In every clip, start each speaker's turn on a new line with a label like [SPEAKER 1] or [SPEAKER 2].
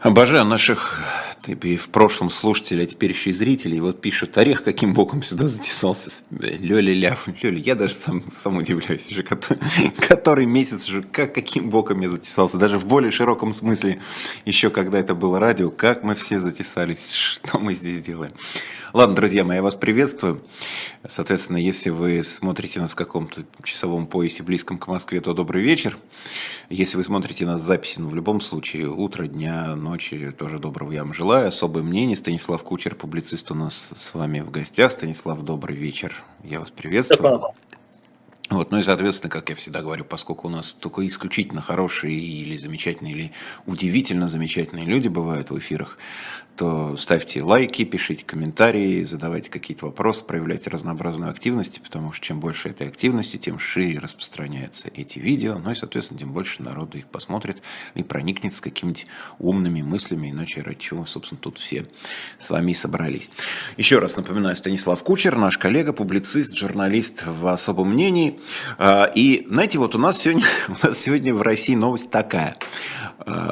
[SPEAKER 1] Обожаю наших и в прошлом слушателей, а теперь еще и зрителей. Вот пишут, Орех каким боком сюда затесался. Лёля ляв. Лёля, я даже сам, сам удивляюсь уже, который месяц уже, как, каким боком я затесался. Даже в более широком смысле, еще когда это было радио, как мы все затесались, что мы здесь делаем. Ладно, друзья мои, я вас приветствую. Соответственно, если вы смотрите нас в каком-то часовом поясе близком к Москве, то добрый вечер. Если вы смотрите нас в записи, ну, в любом случае, утро, дня, ночи, тоже доброго я вам желаю. Особое мнение. Станислав Кучер, публицист у нас с вами в гостях. Станислав, добрый вечер. Я вас приветствую. Вот, ну и, соответственно, как я всегда говорю, поскольку у нас только исключительно хорошие или замечательные, или удивительно замечательные люди бывают в эфирах, то ставьте лайки, пишите комментарии, задавайте какие-то вопросы, проявляйте разнообразную активность, потому что чем больше этой активности, тем шире распространяются эти видео, ну и, соответственно, тем больше народу их посмотрит и проникнет какими-нибудь умными мыслями, иначе ради чего, собственно, тут все с вами и собрались. Еще раз напоминаю, Станислав Кучер, наш коллега, публицист, журналист в особом мнении. А, и, знаете, вот у нас сегодня, у нас сегодня в России новость такая –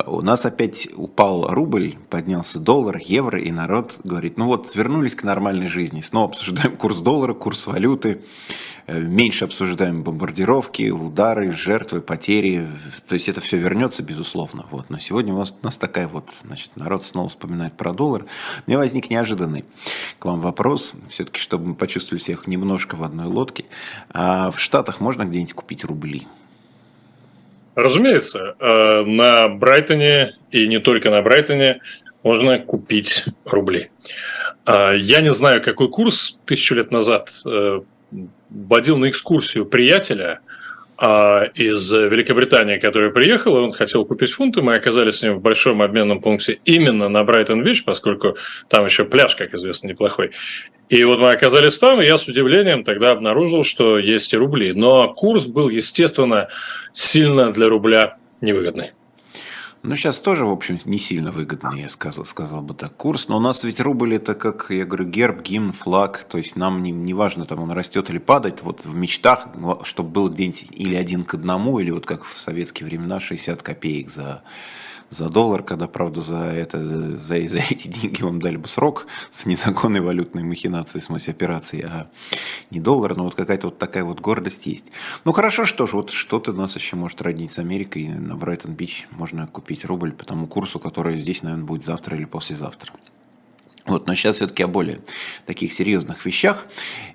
[SPEAKER 1] у нас опять упал рубль, поднялся доллар, евро, и народ говорит, ну вот, вернулись к нормальной жизни, снова обсуждаем курс доллара, курс валюты, э, меньше обсуждаем бомбардировки, удары, жертвы, потери, то есть это все вернется, безусловно. Вот. Но сегодня у нас, у нас такая вот, значит, народ снова вспоминает про доллар. Меня возник неожиданный к вам вопрос, все-таки, чтобы мы почувствовали всех немножко в одной лодке. А в Штатах можно где-нибудь купить рубли?
[SPEAKER 2] Разумеется, э, на Брайтоне и не только на Брайтоне можно купить рубли. Э, я не знаю, какой курс тысячу лет назад э, водил на экскурсию приятеля из Великобритании, который приехал, и он хотел купить фунты. Мы оказались с ним в большом обменном пункте именно на Брайтон-Вич, поскольку там еще пляж, как известно, неплохой. И вот мы оказались там, и я с удивлением тогда обнаружил, что есть и рубли. Но курс был, естественно, сильно для рубля невыгодный.
[SPEAKER 1] Ну, сейчас тоже, в общем, не сильно выгодный, я сказал, сказал бы так, курс. Но у нас ведь рубль это, как я говорю, герб, гимн, флаг. То есть нам не, не важно, там он растет или падает. Вот в мечтах, чтобы было где-нибудь или один к одному, или вот как в советские времена 60 копеек за за доллар, когда, правда, за, это, за, за эти деньги вам дали бы срок с незаконной валютной махинацией, в смысле операции, а не доллар, но вот какая-то вот такая вот гордость есть. Ну хорошо, что ж, вот что-то нас еще может роднить с Америкой, на Брайтон-Бич можно купить рубль по тому курсу, который здесь, наверное, будет завтра или послезавтра. Вот, но сейчас все-таки о более таких серьезных вещах.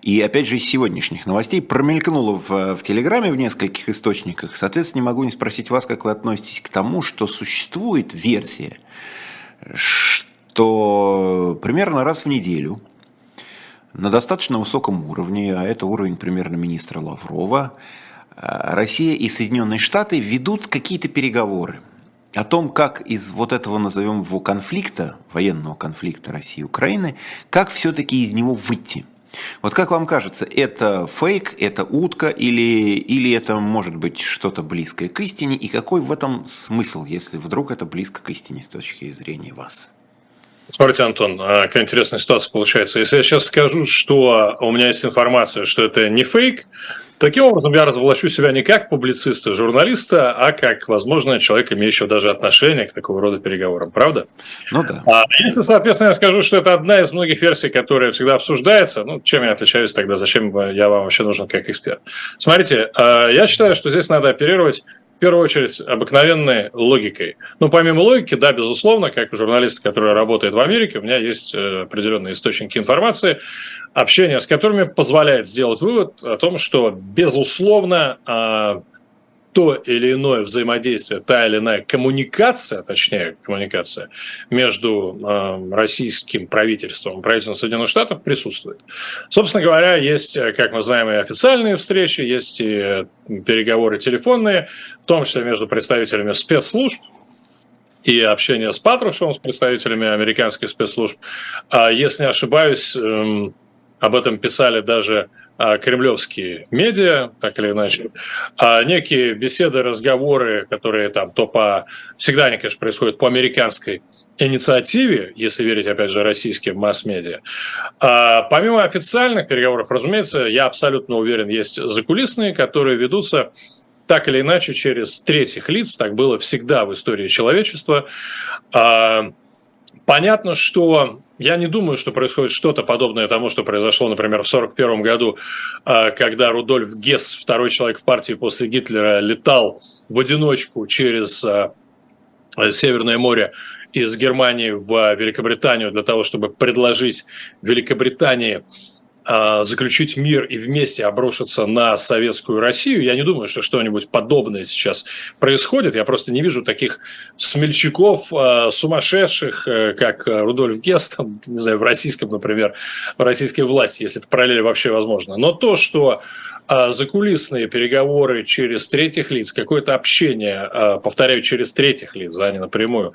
[SPEAKER 1] И опять же из сегодняшних новостей промелькнуло в, в Телеграме в нескольких источниках. Соответственно, не могу не спросить вас, как вы относитесь к тому, что существует версия, что примерно раз в неделю на достаточно высоком уровне, а это уровень примерно министра Лаврова, Россия и Соединенные Штаты ведут какие-то переговоры – о том, как из вот этого, назовем его, конфликта, военного конфликта России и Украины, как все-таки из него выйти. Вот как вам кажется, это фейк, это утка или, или это может быть что-то близкое к истине? И какой в этом смысл, если вдруг это близко к истине с точки зрения вас?
[SPEAKER 2] Смотрите, Антон, а, какая интересная ситуация получается. Если я сейчас скажу, что у меня есть информация, что это не фейк, Таким образом, я разоблачу себя не как публициста, журналиста, а как, возможно, человек, имеющего даже отношение к такого рода переговорам. Правда? Ну да. А если, соответственно, я скажу, что это одна из многих версий, которая всегда обсуждается, ну, чем я отличаюсь тогда, зачем я вам вообще нужен как эксперт? Смотрите, а, я считаю, что здесь надо оперировать первую очередь обыкновенной логикой. Ну, помимо логики, да, безусловно, как журналист, который работает в Америке, у меня есть э, определенные источники информации, общение с которыми позволяет сделать вывод о том, что, безусловно, а, то или иное взаимодействие, та или иная коммуникация, точнее коммуникация между э, российским правительством и правительством Соединенных Штатов присутствует. Собственно говоря, есть, как мы знаем, и официальные встречи, есть и переговоры телефонные, в том числе между представителями спецслужб, и общение с Патрушевым, с представителями американских спецслужб. А если не ошибаюсь, эм, об этом писали даже кремлевские медиа, так или иначе, а некие беседы, разговоры, которые там то по... Всегда они, конечно, происходят по американской инициативе, если верить, опять же, российским масс-медиа. А помимо официальных переговоров, разумеется, я абсолютно уверен, есть закулисные, которые ведутся так или иначе через третьих лиц, так было всегда в истории человечества. А, понятно, что я не думаю, что происходит что-то подобное тому, что произошло, например, в 1941 году, а, когда Рудольф Гесс, второй человек в партии после Гитлера, летал в одиночку через а, Северное море из Германии в Великобританию для того, чтобы предложить Великобритании заключить мир и вместе обрушиться на советскую Россию. Я не думаю, что что-нибудь подобное сейчас происходит. Я просто не вижу таких смельчаков, а, сумасшедших, э, как Рудольф Гест, там, не знаю, в российском, например, в российской власти, если это параллель вообще возможно. Но то, что а, закулисные переговоры через третьих лиц, какое-то общение, повторяю, через третьих лиц, а не напрямую,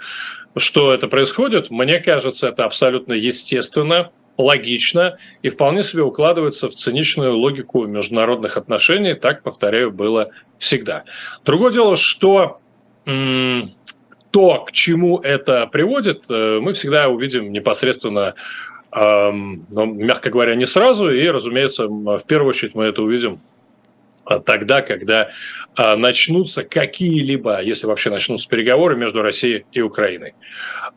[SPEAKER 2] что это происходит, мне кажется, это абсолютно естественно, логично и вполне себе укладывается в циничную логику международных отношений. Так, повторяю, было всегда. Другое дело, что то, к чему это приводит, э, мы всегда увидим непосредственно, ну, мягко говоря, не сразу. И, разумеется, в первую очередь мы это увидим а, тогда, когда а, начнутся какие-либо, если вообще начнутся переговоры между Россией и Украиной.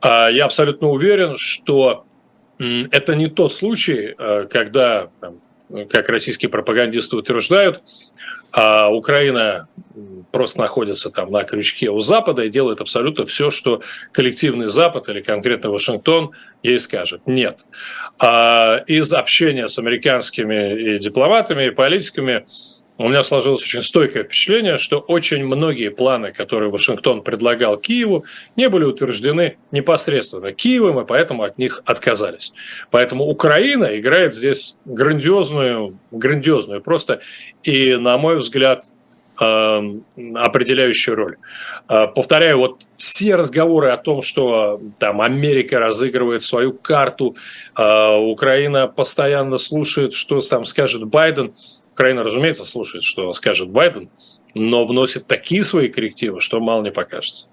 [SPEAKER 2] А, я абсолютно уверен, что это не тот случай, э, когда, как российские пропагандисты утверждают, а Украина просто находится там на крючке у Запада и делает абсолютно все, что коллективный Запад или конкретно Вашингтон ей скажет. Нет. А из общения с американскими и дипломатами, и политиками у меня сложилось очень стойкое впечатление, что очень многие планы, которые Вашингтон предлагал Киеву, не были утверждены непосредственно Киевом, и поэтому от них отказались. Поэтому Украина играет здесь грандиозную, грандиозную просто и, на мой взгляд, эм, определяющую роль. Э, повторяю, вот все разговоры о том, что там Америка разыгрывает свою карту, э, Украина постоянно слушает, что там скажет Байден, Украина, разумеется, слушает, что скажет Байден, но вносит такие свои коррективы, что мало не покажется.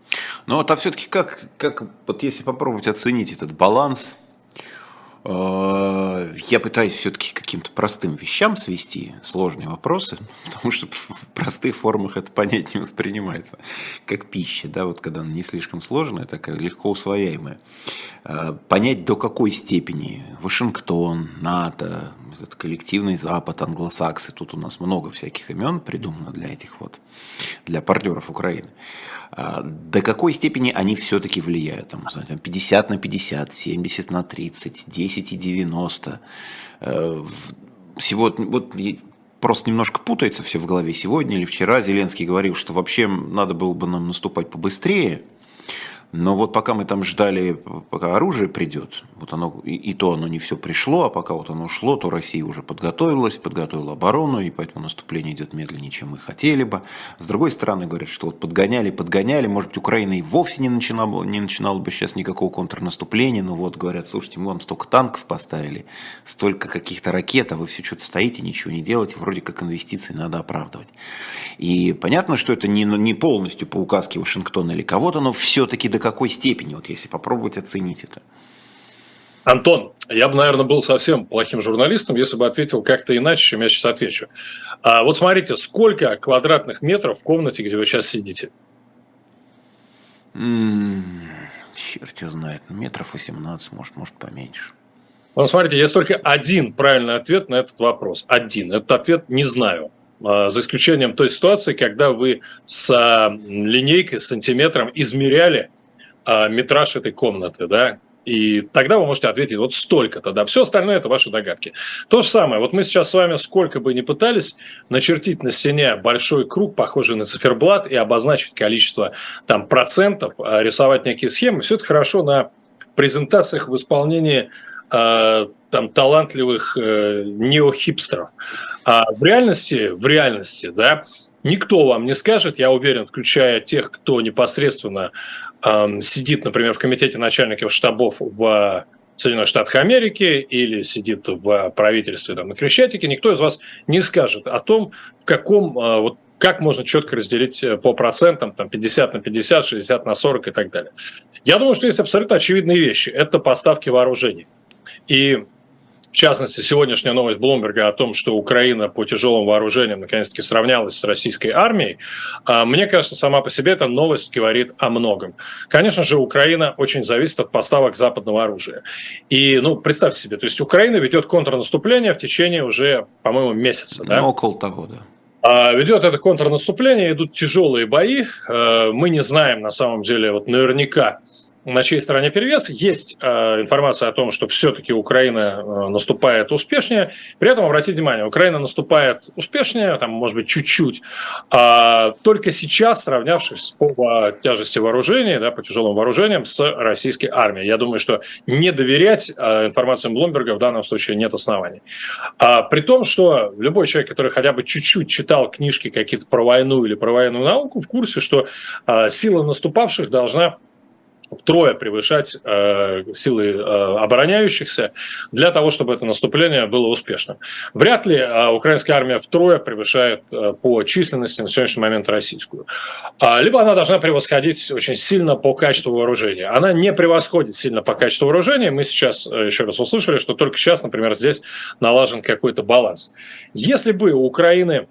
[SPEAKER 1] Ну вот, а все-таки как, как, вот если попробовать оценить этот баланс, э, я пытаюсь все-таки каким-то простым вещам свести сложные вопросы, потому что в простых формах это понять не воспринимается, как пища, да, вот когда она не слишком сложная, такая легко усвояемая. Э, понять до какой степени Вашингтон, НАТО, этот коллективный Запад, англосаксы, тут у нас много всяких имен придумано для этих вот, для партнеров Украины. А, до какой степени они все-таки влияют? Там, 50 на 50, 70 на 30, 10 и 90. Э, всего, вот просто немножко путается все в голове. Сегодня или вчера Зеленский говорил, что вообще надо было бы нам наступать побыстрее – но вот пока мы там ждали, пока оружие придет, вот оно, и, и то оно не все пришло, а пока вот оно шло, то Россия уже подготовилась, подготовила оборону, и поэтому наступление идет медленнее, чем мы хотели бы. С другой стороны, говорят, что вот подгоняли, подгоняли, может, Украина и вовсе не начинала, не начинала бы сейчас никакого контрнаступления, но вот говорят, слушайте, мы вам столько танков поставили, столько каких-то ракет, а вы все что-то стоите, ничего не делаете, вроде как инвестиции надо оправдывать. И понятно, что это не, не полностью по указке Вашингтона или кого-то, но все-таки до какой степени, вот если попробовать оценить это?
[SPEAKER 2] Антон, я бы, наверное, был совсем плохим журналистом, если бы ответил как-то иначе, чем я сейчас отвечу. А вот смотрите, сколько квадратных метров в комнате, где вы сейчас сидите?
[SPEAKER 1] М-м, черт его знает, метров 18, может, может поменьше.
[SPEAKER 2] Ну, смотрите, есть только один правильный ответ на этот вопрос. Один. Этот ответ не знаю. А, за исключением той ситуации, когда вы с а, линейкой, с сантиметром измеряли метраж этой комнаты, да, и тогда вы можете ответить вот столько-то, да. Все остальное – это ваши догадки. То же самое. Вот мы сейчас с вами сколько бы ни пытались начертить на стене большой круг, похожий на циферблат, и обозначить количество там процентов, а, рисовать некие схемы, все это хорошо на презентациях в исполнении э, там талантливых э, неохипстеров. А в реальности, в реальности, да, никто вам не скажет, я уверен, включая тех, кто непосредственно сидит, например, в комитете начальников штабов в Соединенных Штатах Америки или сидит в правительстве там, на Крещатике, никто из вас не скажет о том, в каком, а, вот, как можно четко разделить э, по процентам, там, 50 на 50, 60 на 40 и так далее. Я думаю, что есть абсолютно очевидные вещи. Это поставки вооружений. И в частности, сегодняшняя новость Блумберга о том, что Украина по тяжелым вооружениям наконец-таки сравнялась с российской армией, а, мне кажется, сама по себе эта новость говорит о многом. Конечно же, Украина очень зависит от поставок западного оружия. И, ну, представьте себе, то есть Украина ведет контрнаступление в течение уже, по-моему, месяца. Да?
[SPEAKER 1] Ну, около того, да.
[SPEAKER 2] А, ведет это контрнаступление, идут тяжелые бои. А, мы не знаем, на самом деле, вот наверняка, на чьей стороне перевес. Есть э, информация о том, что все-таки Украина э, наступает успешнее. При этом, обратите внимание, Украина наступает успешнее, там, может быть, чуть-чуть, а только сейчас, сравнявшись по тяжести вооружений, да, по тяжелым вооружениям с российской армией. Я думаю, что не доверять э, информациям Блумберга в данном случае нет оснований. А, при том, что любой человек, который хотя бы чуть-чуть читал книжки какие-то про войну или про военную науку, в курсе, что э, сила наступавших должна втрое превышать э, силы э, обороняющихся для того, чтобы это наступление было успешным. Вряд ли э, украинская армия втрое превышает э, по численности на сегодняшний момент российскую. А, либо она должна превосходить очень сильно по качеству вооружения. Она не превосходит сильно по качеству вооружения. Мы сейчас э, еще раз услышали, что только сейчас, например, здесь налажен какой-то баланс. Если бы у Украины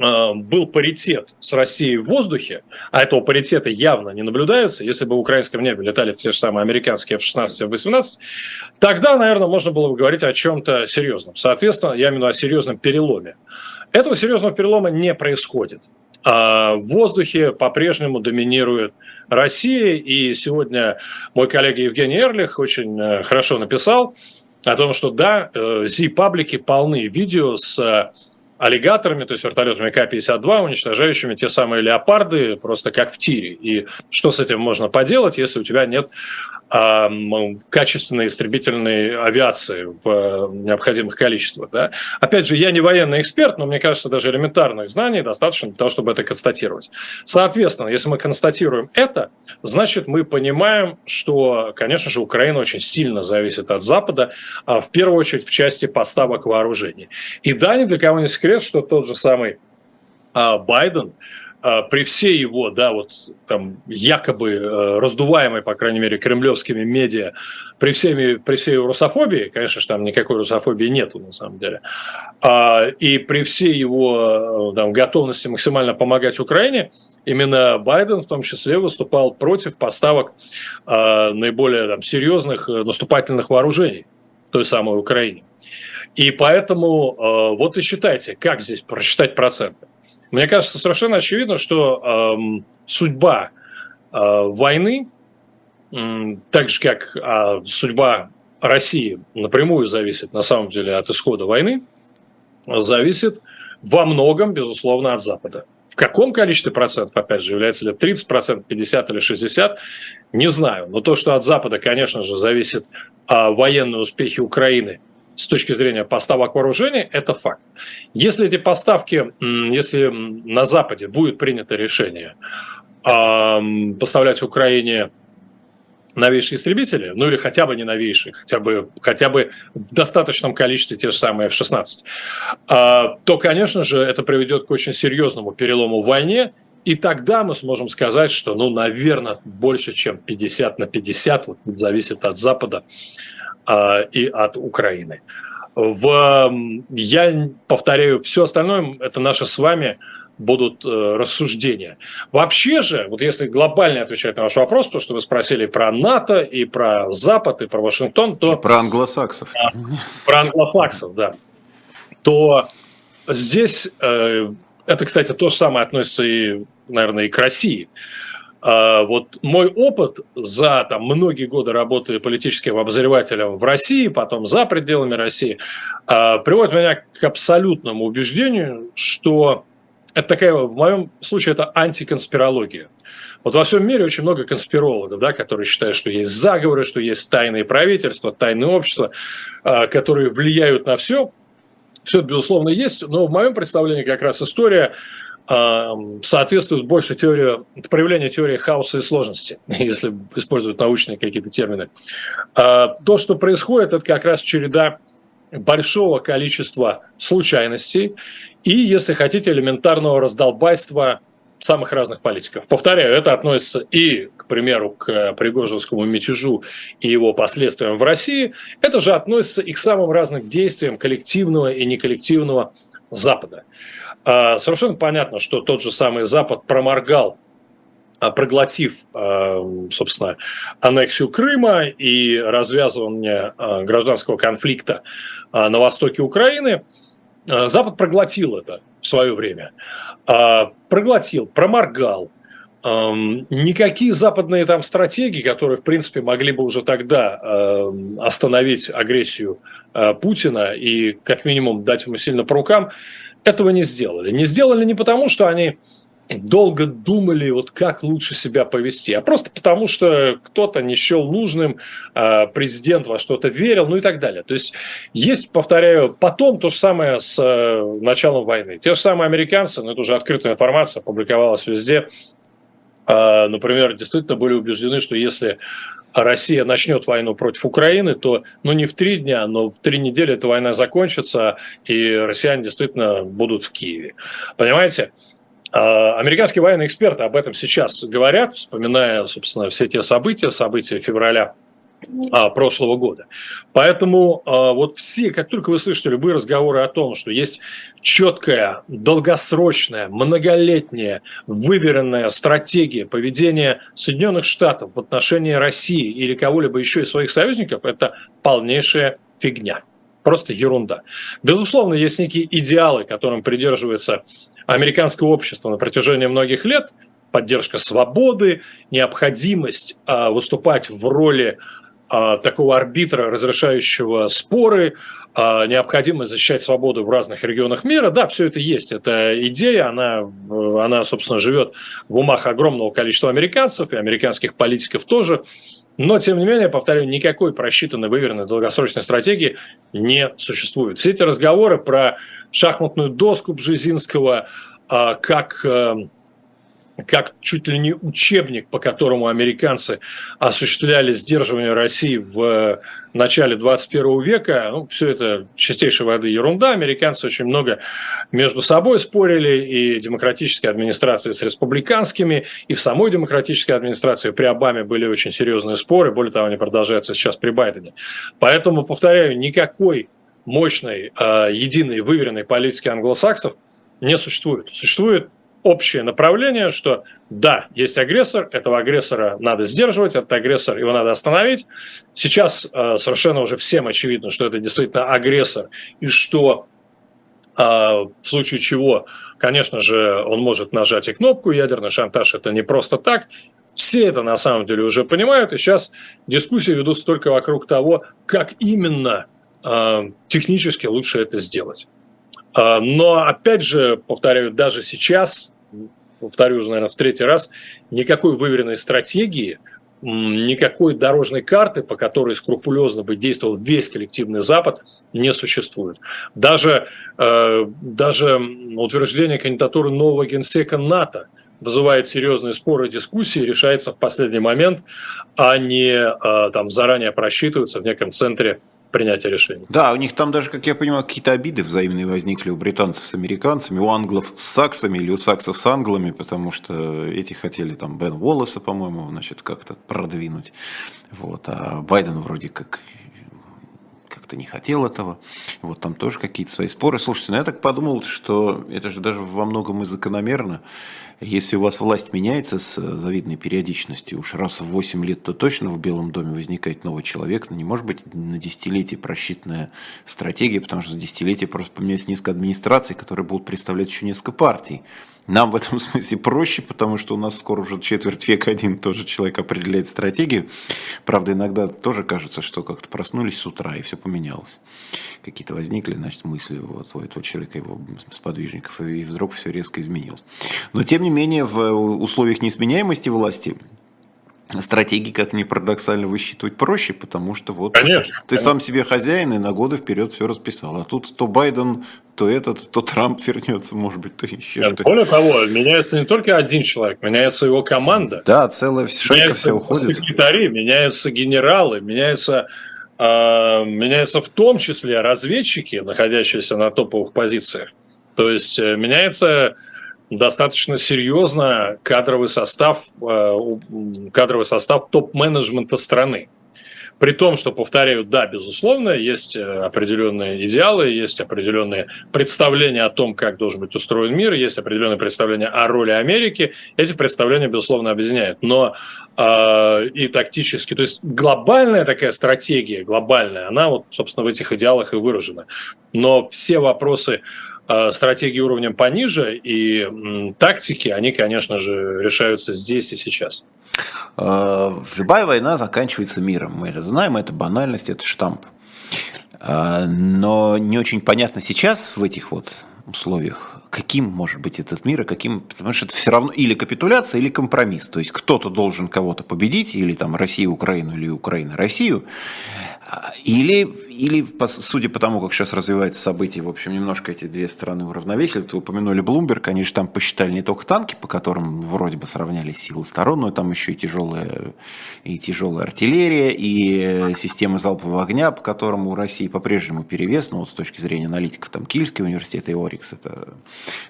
[SPEAKER 2] был паритет с Россией в воздухе, а этого паритета явно не наблюдается, если бы в украинском небе летали те же самые американские F-16 F-18, тогда, наверное, можно было бы говорить о чем-то серьезном. Соответственно, я имею в виду о серьезном переломе. Этого серьезного перелома не происходит. А в воздухе по-прежнему доминирует Россия, и сегодня мой коллега Евгений Эрлих очень э, хорошо написал о том, что да, э, полны видео с аллигаторами, то есть вертолетами К-52, уничтожающими те самые леопарды, просто как в тире. И что с этим можно поделать, если у тебя нет качественной истребительной авиации в э, необходимых количествах. Да? Опять же, я не военный эксперт, но мне кажется, даже элементарных знаний достаточно для того, чтобы это констатировать. Соответственно, если мы констатируем это, значит, мы понимаем, что, конечно же, Украина очень сильно зависит от Запада, а в первую очередь в части поставок вооружений. И да, ни для кого не секрет, что тот же самый а, Байден – при всей его, да, вот там якобы э, раздуваемой, по крайней мере, кремлевскими медиа, при, всеми, при всей русофобии, конечно же, там никакой русофобии нету на самом деле, а, и при всей его э, там, готовности максимально помогать Украине, именно Байден в том числе выступал против поставок а, наиболее там, серьезных э, наступательных вооружений той самой Украине. И поэтому вот и считайте, как здесь просчитать проценты. Мне кажется, совершенно очевидно, что э, судьба э, войны, э, так же как э, судьба России напрямую зависит на самом деле от исхода войны, зависит во многом, безусловно, от Запада. В каком количестве процентов, опять же, является ли 30 процентов, 50 или 60, не знаю. Но то, что от Запада, конечно же, зависит а, военные успехи Украины – с точки зрения поставок вооружений, это факт. Если эти поставки, если на Западе будет принято решение поставлять Украине новейшие истребители, ну или хотя бы не новейшие, хотя бы, хотя бы в достаточном количестве те же самые F-16, а, то, конечно же, это приведет к очень серьезному перелому в войне, и тогда мы сможем сказать, что, ну, наверное, больше, чем 50 на 50, вот, зависит от Запада, и от Украины. В, я повторяю, все остальное это наше с вами будут э, рассуждения. Вообще же, вот если глобально отвечать на ваш вопрос, то, что вы спросили про НАТО, и про Запад, и про Вашингтон, то... И
[SPEAKER 1] про англосаксов.
[SPEAKER 2] А, про англосаксов, да. То здесь, э, это, кстати, то же самое относится и, наверное, и к России. А, вот мой опыт за там, многие годы работы политическим обозревателем в России, потом за пределами России, а, приводит меня к абсолютному убеждению, что это такая, в моем случае, это антиконспирология. Вот во всем мире очень много конспирологов, да, которые считают, что есть заговоры, что есть тайные правительства, тайные общества, а, которые влияют на все. Все безусловно, есть, но в моем представлении как раз история соответствует больше теории, проявлению теории хаоса и сложности, если использовать научные какие-то термины. А, то, что происходит, это как раз череда большого количества случайностей и, если хотите, элементарного раздолбайства самых разных политиков. Повторяю, это относится и, к примеру, к Пригожинскому мятежу и его последствиям в России. Это же относится и к самым разным действиям коллективного и неколлективного Запада. А, совершенно понятно, что тот же самый Запад проморгал а, проглотив, а, собственно, аннексию Крыма и развязывание гражданского конфликта на востоке Украины, Запад проглотил это в свое время. Проглотил, проморгал. Никакие западные там стратегии, которые, в принципе, могли бы уже тогда остановить агрессию Путина и, как минимум, дать ему сильно по рукам, этого не сделали. Не сделали не потому, что они долго думали, вот как лучше себя повести, а просто потому, что кто-то не счел нужным, а, президент во что-то верил, ну и так далее. То есть есть, повторяю, потом то же самое с э, началом войны. Те же самые американцы, ну это уже открытая информация, публиковалась везде, а, например, действительно были убеждены, что если Россия начнет войну против Украины, то ну не в три дня, но в три недели эта война закончится, и россияне действительно будут в Киеве. Понимаете? А, американские военные эксперты об этом сейчас говорят, вспоминая, собственно, все те события, события февраля а, прошлого года. Поэтому а, вот все, как только вы слышите любые разговоры о том, что есть четкая, долгосрочная, многолетняя, выверенная стратегия поведения Соединенных Штатов в отношении России или кого-либо еще из своих союзников, это полнейшая фигня. Просто ерунда. Безусловно, есть некие идеалы, которым придерживается американское общество на протяжении многих лет, поддержка свободы, необходимость а, выступать в роли такого арбитра, разрешающего споры, а, необходимость защищать свободу в разных регионах мира. Да, все это есть. Эта идея, она, она, собственно, живет в умах огромного количества американцев и американских политиков тоже. Но, тем не менее, повторяю, никакой просчитанной, выверенной долгосрочной стратегии не существует. Все эти разговоры про шахматную доску Бжезинского, а, как как чуть ли не учебник, по которому американцы осуществляли сдерживание России в э, начале 21 века. Ну, все это чистейшей воды ерунда. Американцы очень много между собой спорили, и демократическая администрация с республиканскими, и в самой демократической администрации при Обаме были очень серьезные споры. Более того, они продолжаются сейчас при Байдене. Поэтому, повторяю, никакой мощной, э, единой, выверенной политики англосаксов не существует. Существует общее направление, что да, есть агрессор, этого агрессора надо сдерживать, этот агрессор, его надо остановить. Сейчас э, совершенно уже всем очевидно, что это действительно агрессор, и что э, в случае чего, конечно же, он может нажать и кнопку, ядерный шантаж это не просто так, все это на самом деле уже понимают, и сейчас дискуссии ведутся только вокруг того, как именно э, технически лучше это сделать. А, но, опять же, повторяю, даже сейчас, повторю уже, наверное, в третий раз, никакой выверенной стратегии, никакой дорожной карты, по которой скрупулезно бы действовал весь коллективный Запад, не существует. Даже, э, даже утверждение кандидатуры нового генсека НАТО вызывает серьезные споры и дискуссии, решается в последний момент, а не э, там, заранее просчитывается в неком центре принятия решений.
[SPEAKER 1] Да, у них там даже, как я понимаю, какие-то обиды взаимные возникли у британцев с американцами, у англов с саксами или у саксов с англами, потому что эти хотели там Бен Уоллеса, по-моему, значит, как-то продвинуть. Вот, а Байден вроде как как-то не хотел этого. Вот там тоже какие-то свои споры. Слушайте, ну я так подумал, что это же даже во многом и закономерно. Если у вас власть меняется с э, завидной периодичностью, уж раз в 8 лет, то точно в Белом доме возникает новый человек. Но не может быть на десятилетие просчитанная стратегия, потому что за десятилетие просто поменяется несколько администраций, которые будут представлять еще несколько партий. Нам в этом смысле проще, потому что у нас скоро уже четверть века один тоже человек определяет стратегию. Правда, иногда тоже кажется, что как-то проснулись с утра и все поменялось. Какие-то возникли, значит, мысли вот, у этого человека, его сподвижников, и вдруг все резко изменилось. Но, тем не менее, в условиях неизменяемости власти стратегии, как ни парадоксально, высчитывать проще, потому что вот
[SPEAKER 2] конечно,
[SPEAKER 1] ты конечно. сам себе хозяин и на годы вперед все расписал. А тут то Байден, то этот, то Трамп вернется, может быть, то еще
[SPEAKER 2] что-то. Более того, меняется не только один человек, меняется его команда.
[SPEAKER 1] Да, целая шайка вся уходит.
[SPEAKER 2] секретари, меняются генералы, меняются, э, меняются в том числе разведчики, находящиеся на топовых позициях. То есть э, меняется достаточно серьезно кадровый состав, э, кадровый состав топ-менеджмента страны. При том, что, повторяю, да, безусловно, есть э, определенные идеалы, есть определенные представления о том, как должен быть устроен мир, есть определенные представления о роли Америки. Эти представления, безусловно, объединяют. Но э, и тактически, то есть глобальная такая стратегия, глобальная, она вот, собственно, в этих идеалах и выражена. Но все вопросы стратегии уровнем пониже и тактики, они, конечно же, решаются здесь и сейчас.
[SPEAKER 1] Э, любая война заканчивается миром. Мы это знаем, это банальность, это штамп. Э, но не очень понятно сейчас в этих вот условиях, каким может быть этот мир, и каким, потому что это все равно или капитуляция, или компромисс. То есть кто-то должен кого-то победить, или там Россия Украину, или Украина Россию. Или, или, судя по тому, как сейчас развивается событие, в общем, немножко эти две стороны уравновесили. Вы упомянули Блумберг, они же там посчитали не только танки, по которым вроде бы сравняли силы сторон, но там еще и тяжелая, и тяжелая артиллерия, и системы залпового огня, по которым у России по-прежнему перевес, ну вот с точки зрения аналитиков, там Кильский университет и Орикс, это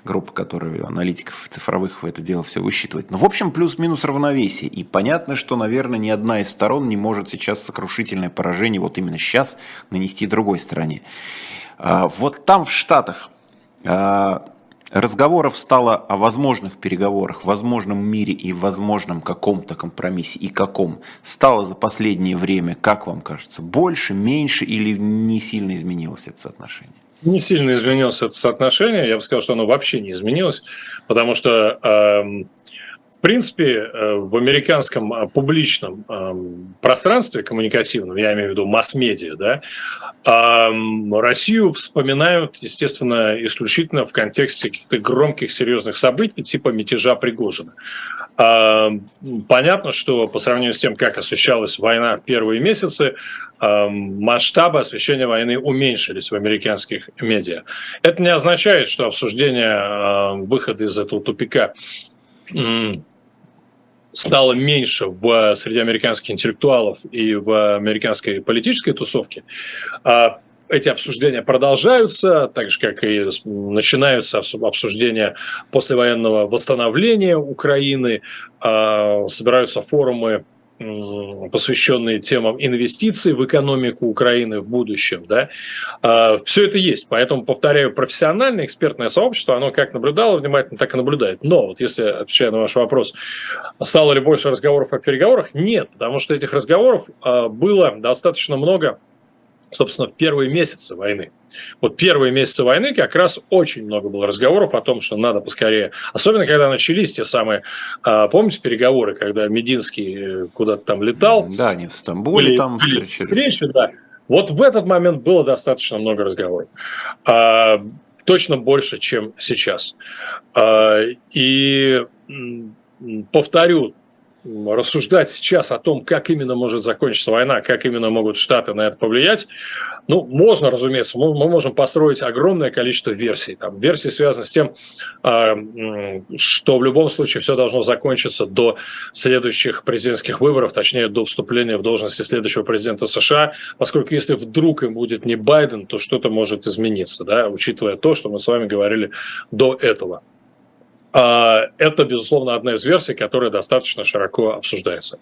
[SPEAKER 1] группа, которая аналитиков цифровых в это дело все высчитывает. Но, в общем, плюс-минус равновесие. И понятно, что, наверное, ни одна из сторон не может сейчас сокрушительное поражение вот именно сейчас нанести другой стороне. А, вот там в Штатах а, разговоров стало о возможных переговорах, возможном мире и возможном каком-то компромиссе и каком стало за последнее время, как вам кажется, больше, меньше или не сильно изменилось это соотношение?
[SPEAKER 2] Не сильно изменилось это соотношение, я бы сказал, что оно вообще не изменилось, потому что э, в принципе, э, в американском э, публичном эм, пространстве коммуникативном, я имею в виду масс-медиа, да, Россию вспоминают, естественно, исключительно в контексте каких-то громких, серьезных событий, типа мятежа Пригожина. Понятно, что по сравнению с тем, как освещалась война в первые месяцы, масштабы освещения войны уменьшились в американских медиа. Это не означает, что обсуждение выхода из этого тупика стало меньше в, среди американских интеллектуалов и в американской политической тусовке, а эти обсуждения продолжаются, так же, как и начинаются обсуждения послевоенного восстановления Украины, а, собираются форумы посвященные темам инвестиций в экономику Украины в будущем. Да? А, Все это есть. Поэтому, повторяю, профессиональное экспертное сообщество, оно как наблюдало внимательно, так и наблюдает. Но, вот если, отвечая на ваш вопрос, стало ли больше разговоров о переговорах? Нет, потому что этих разговоров а, было достаточно много собственно, в первые месяцы войны. Вот первые месяцы войны как раз очень много было разговоров о том, что надо поскорее, особенно когда начались те самые, а, помните переговоры, когда Мединский э, куда-то там летал?
[SPEAKER 1] Да, они в Стамбуле были, там
[SPEAKER 2] были встречи. да. Вот в этот момент было достаточно много разговоров. А, точно больше, чем сейчас. А, и повторю, рассуждать сейчас о том, как именно может закончиться война, как именно могут Штаты на это повлиять, ну, можно, разумеется, мы, можем построить огромное количество версий. Там, версии связаны с тем, э, что в любом случае все должно закончиться до следующих президентских выборов, точнее, до вступления в должности следующего президента США, поскольку если вдруг им будет не Байден, то что-то может измениться, да, учитывая то, что мы с вами говорили до этого. А, это, безусловно, одна из версий, которая достаточно широко обсуждается.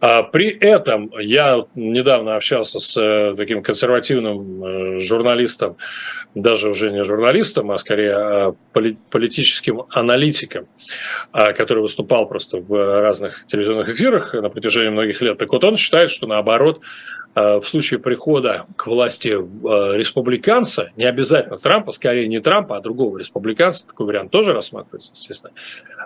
[SPEAKER 2] А, при этом я недавно общался с э, таким консервативным э, журналистом, даже уже не журналистом, а скорее а, политическим аналитиком, который выступал просто в разных телевизионных эфирах на протяжении многих лет. Так вот, он считает, что наоборот, Э, в случае прихода к власти э, республиканца, не обязательно Трампа, скорее не Трампа, а другого республиканца, такой вариант тоже рассматривается, естественно,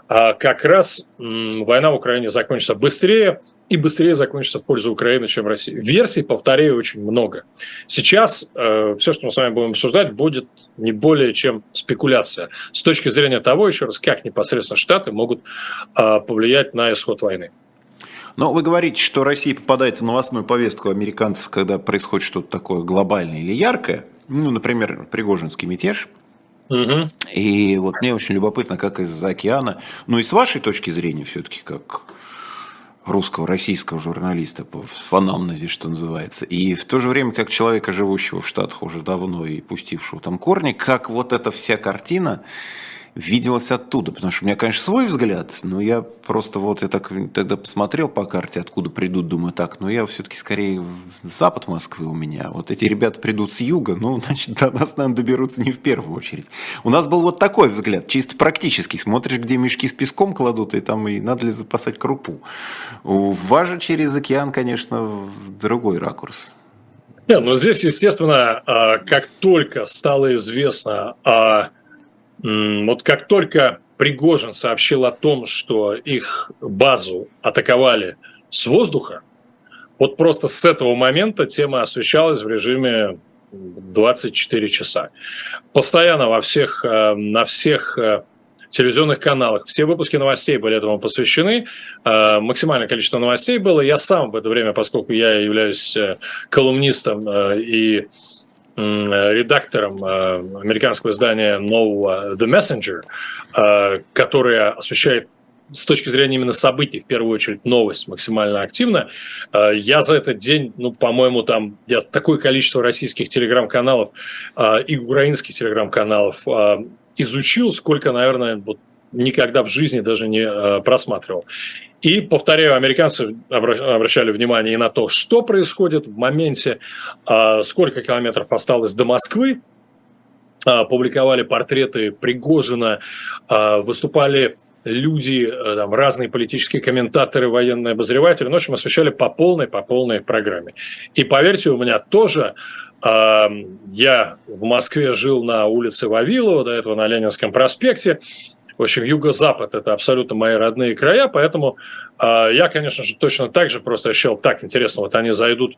[SPEAKER 2] а как раз война в Украине закончится быстрее и быстрее закончится в пользу Украины, чем России. Версий, повторяю, очень много. Сейчас э, все, что мы с вами будем обсуждать, будет не более чем спекуляция с точки зрения того, еще раз, как непосредственно Штаты могут э, повлиять на исход войны.
[SPEAKER 1] Но вы говорите, что Россия попадает в новостную повестку американцев, когда происходит что-то такое глобальное или яркое. Ну, например, Пригожинский мятеж. Угу. И вот мне очень любопытно, как из-за океана, ну и с вашей точки зрения все-таки, как русского, российского журналиста по фанамнезе, что называется, и в то же время как человека, живущего в Штатах уже давно и пустившего там корни, как вот эта вся картина виделось оттуда. Потому что у меня, конечно, свой взгляд, но я просто вот, я так тогда посмотрел по карте, откуда придут, думаю, так, но я все-таки скорее в запад Москвы у меня. Вот эти ребята придут с юга, ну, значит, до нас, наверное, доберутся не в первую очередь. У нас был вот такой взгляд, чисто практический. Смотришь, где мешки с песком кладут, и там и надо ли запасать крупу. Же через океан, конечно, другой ракурс.
[SPEAKER 2] Нет, ну здесь, естественно, а, как только стало известно о вот как только Пригожин сообщил о том, что их базу атаковали с воздуха, вот просто с этого момента тема освещалась в режиме 24 часа. Постоянно во всех, э, на всех э, телевизионных каналах. Все выпуски новостей были этому посвящены. Э, максимальное количество новостей было. Я сам в это время, поскольку я являюсь колумнистом и редактором э, американского издания нового The Messenger, э, которое освещает с точки зрения именно событий, в первую очередь, новость максимально активно. Э, я за этот день, ну, по-моему, там я такое количество российских телеграм-каналов и украинских телеграм-каналов изучил, сколько, наверное, вот никогда в жизни даже не просматривал. И, повторяю, американцы обращали внимание и на то, что происходит в моменте, а, сколько километров осталось до Москвы, а, публиковали портреты Пригожина, а, выступали люди, там, разные политические комментаторы, военные обозреватели, ну, в общем, освещали по полной, по полной программе. И поверьте, у меня тоже я в Москве жил на улице Вавилова, до этого на Ленинском проспекте, в общем, юго-запад – это абсолютно мои родные края, поэтому э, я, конечно же, точно так же просто ощущал, так, интересно, вот они зайдут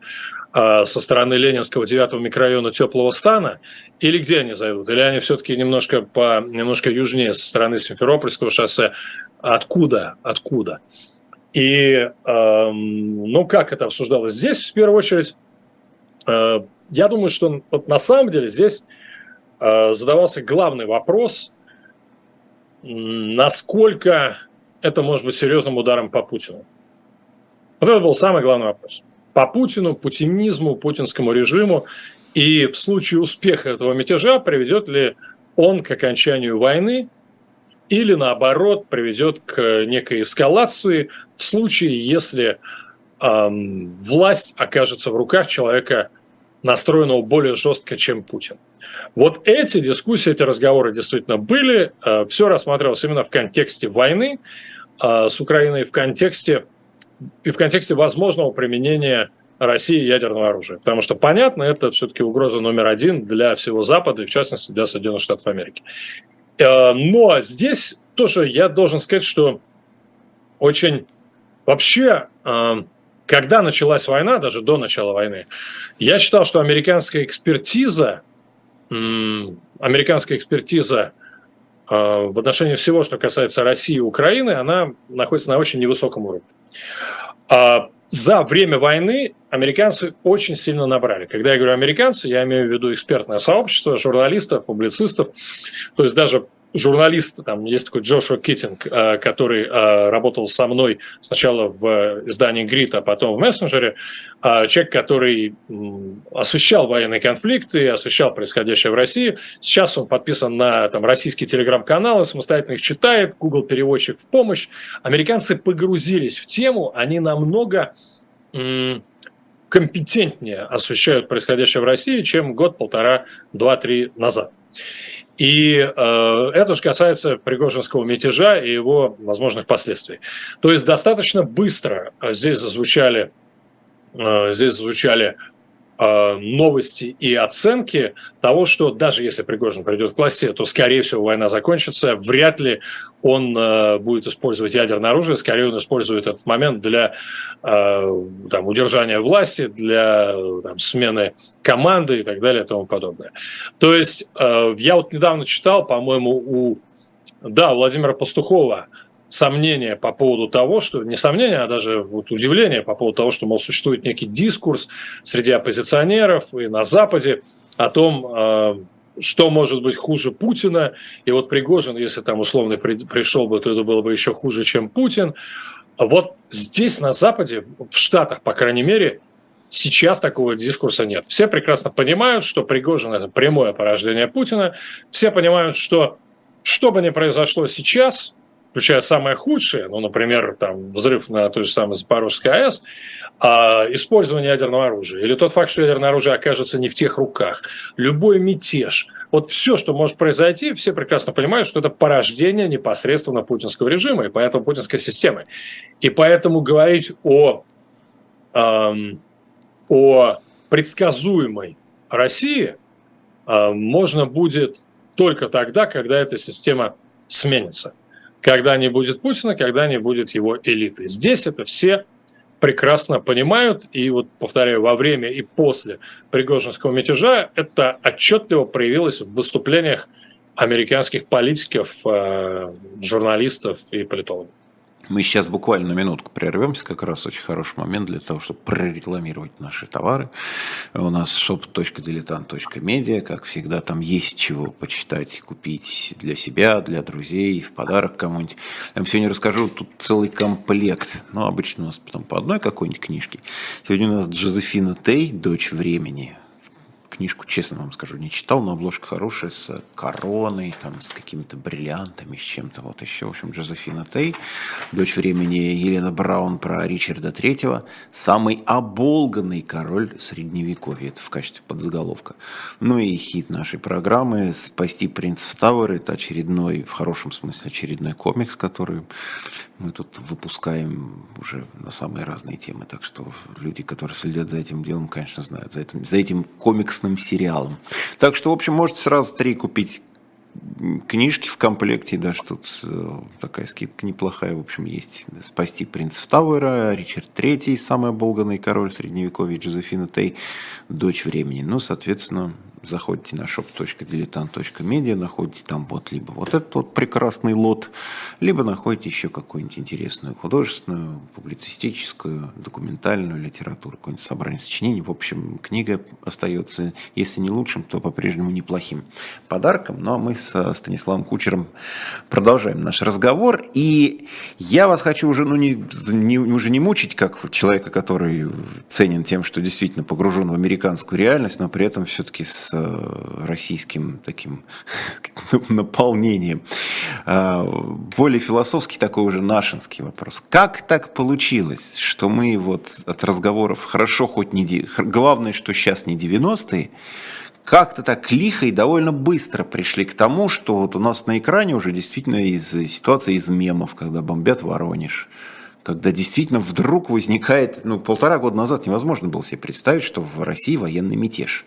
[SPEAKER 2] э, со стороны Ленинского 9-го микрорайона Теплого Стана, или где они зайдут? Или они все-таки немножко, по, немножко южнее, со стороны Симферопольского шоссе? Откуда? Откуда? И, э, ну, как это обсуждалось здесь, в первую очередь, э, я думаю, что вот на самом деле здесь э, задавался главный вопрос – насколько это может быть серьезным ударом по Путину? Вот это был самый главный вопрос. По Путину, путинизму, путинскому режиму. И в случае успеха этого мятежа приведет ли он к окончанию войны или наоборот приведет к некой эскалации в случае, если эм, власть окажется в руках человека, настроенного более жестко, чем Путин. Вот эти дискуссии, эти разговоры действительно были. Э, Все рассматривалось именно в контексте войны э, с Украиной, в контексте и в контексте возможного применения России ядерного оружия. Потому что, понятно, это все-таки угроза номер один для всего Запада, и в частности для Соединенных Штатов Америки. Э, но здесь тоже я должен сказать, что очень вообще, когда началась война, даже до начала войны, я считал, что американская экспертиза американская экспертиза а, в отношении всего, что касается России и Украины, она находится на очень невысоком уровне. А за время войны американцы очень сильно набрали. Когда я говорю американцы, я имею в виду экспертное сообщество, журналистов, публицистов. То есть даже журналист, там есть такой Джошуа Киттинг, э, который э, работал со мной сначала в издании Грит, а потом в мессенджере, а человек, который освещал военные конфликты, освещал происходящее в России. Сейчас он подписан на там, российские телеграм-каналы, самостоятельно их читает, Google переводчик в помощь. Американцы погрузились в тему, они намного компетентнее освещают происходящее в России, чем год, полтора, два, три назад. И э, это же касается Пригожинского мятежа и его возможных последствий. То есть достаточно быстро э, здесь зазвучали, э, здесь звучали э, новости и оценки того, что даже если Пригожин придет к власти, то, скорее всего, война закончится. Вряд ли он э, будет использовать ядерное оружие, скорее он использует этот момент для э, там, удержания власти, для там, смены команды и так далее и тому подобное. То есть э, я вот недавно читал, по-моему, у да, Владимира Пастухова сомнения по поводу того, что, не сомнения, а даже вот удивление по поводу того, что, мол, существует некий дискурс среди оппозиционеров и на Западе о том, что может быть хуже Путина. И вот Пригожин, если там условно при, пришел бы, то это было бы еще хуже, чем Путин. А вот здесь, на Западе, в Штатах, по крайней мере, сейчас такого дискурса нет. Все прекрасно понимают, что Пригожин – это прямое порождение Путина. Все понимают, что что бы ни произошло сейчас, включая самое худшее, ну, например, там, взрыв на той же самой Запорожской АЭС, а, использование ядерного оружия, или тот факт, что ядерное оружие окажется не в тех руках, любой мятеж, вот все, что может произойти, все прекрасно понимают, что это порождение непосредственно путинского режима и поэтому путинской системы. И поэтому говорить о, эм, о предсказуемой России э, можно будет только тогда, когда эта система сменится. Когда не будет Путина, когда не будет его элиты. Здесь это все прекрасно понимают, и вот, повторяю, во время и после Пригожинского мятежа это отчетливо проявилось в выступлениях американских политиков, э, журналистов и политологов.
[SPEAKER 1] Мы сейчас буквально на минутку прервемся, как раз очень хороший момент для того, чтобы прорекламировать наши товары. У нас shop.diletant.media, как всегда, там есть чего почитать, купить для себя, для друзей, в подарок кому-нибудь. Я вам сегодня расскажу, тут целый комплект, ну, обычно у нас потом по одной какой-нибудь книжке. Сегодня у нас Джозефина Тей, «Дочь времени», книжку, честно вам скажу, не читал, но обложка хорошая, с короной, там, с какими-то бриллиантами, с чем-то. Вот еще, в общем, Джозефина Тей, дочь времени Елена Браун про Ричарда Третьего, самый оболганный король Средневековья, это в качестве подзаголовка. Ну и хит нашей программы «Спасти принцев Тауэр» это очередной, в хорошем смысле, очередной комикс, который мы тут выпускаем уже на самые разные темы, так что люди, которые следят за этим делом, конечно, знают, за этим, за этим комиксным сериалом. Так что, в общем, можете сразу три купить книжки в комплекте, даже тут э, такая скидка неплохая, в общем, есть «Спасти принцев Тауэра», Ричард Третий, самый оболганный король Средневековья, Джозефина Тей, «Дочь времени». Ну, соответственно, заходите на shop.diletant.media, находите там вот либо вот этот вот прекрасный лот, либо находите еще какую-нибудь интересную художественную, публицистическую, документальную литературу, какое-нибудь собрание сочинений. В общем, книга остается, если не лучшим, то по-прежнему неплохим подарком. Ну а мы с Станиславом Кучером продолжаем наш разговор. И я вас хочу уже, ну, не, не, уже не мучить, как человека, который ценен тем, что действительно погружен в американскую реальность, но при этом все-таки с Российским таким наполнением. А, более философский такой уже нашинский вопрос. Как так получилось, что мы вот от разговоров хорошо хоть не... Главное, что сейчас не 90-е, как-то так лихо и довольно быстро пришли к тому, что вот у нас на экране уже действительно из ситуации из мемов, когда бомбят Воронеж, когда действительно вдруг возникает, ну, полтора года назад невозможно было себе представить, что в России военный мятеж